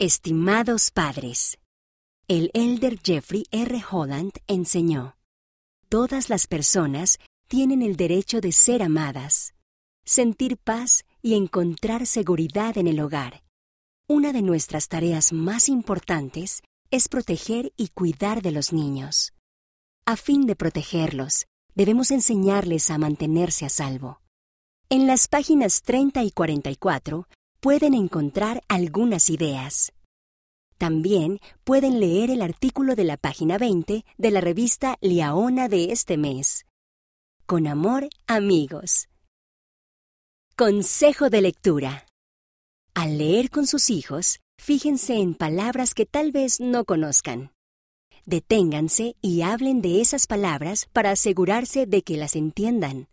Estimados padres, el elder Jeffrey R. Holland enseñó, Todas las personas tienen el derecho de ser amadas, sentir paz y encontrar seguridad en el hogar. Una de nuestras tareas más importantes es proteger y cuidar de los niños. A fin de protegerlos, debemos enseñarles a mantenerse a salvo. En las páginas 30 y 44 pueden encontrar algunas ideas. También pueden leer el artículo de la página 20 de la revista Liaona de este mes. Con amor, amigos. Consejo de lectura. Al leer con sus hijos, fíjense en palabras que tal vez no conozcan. Deténganse y hablen de esas palabras para asegurarse de que las entiendan.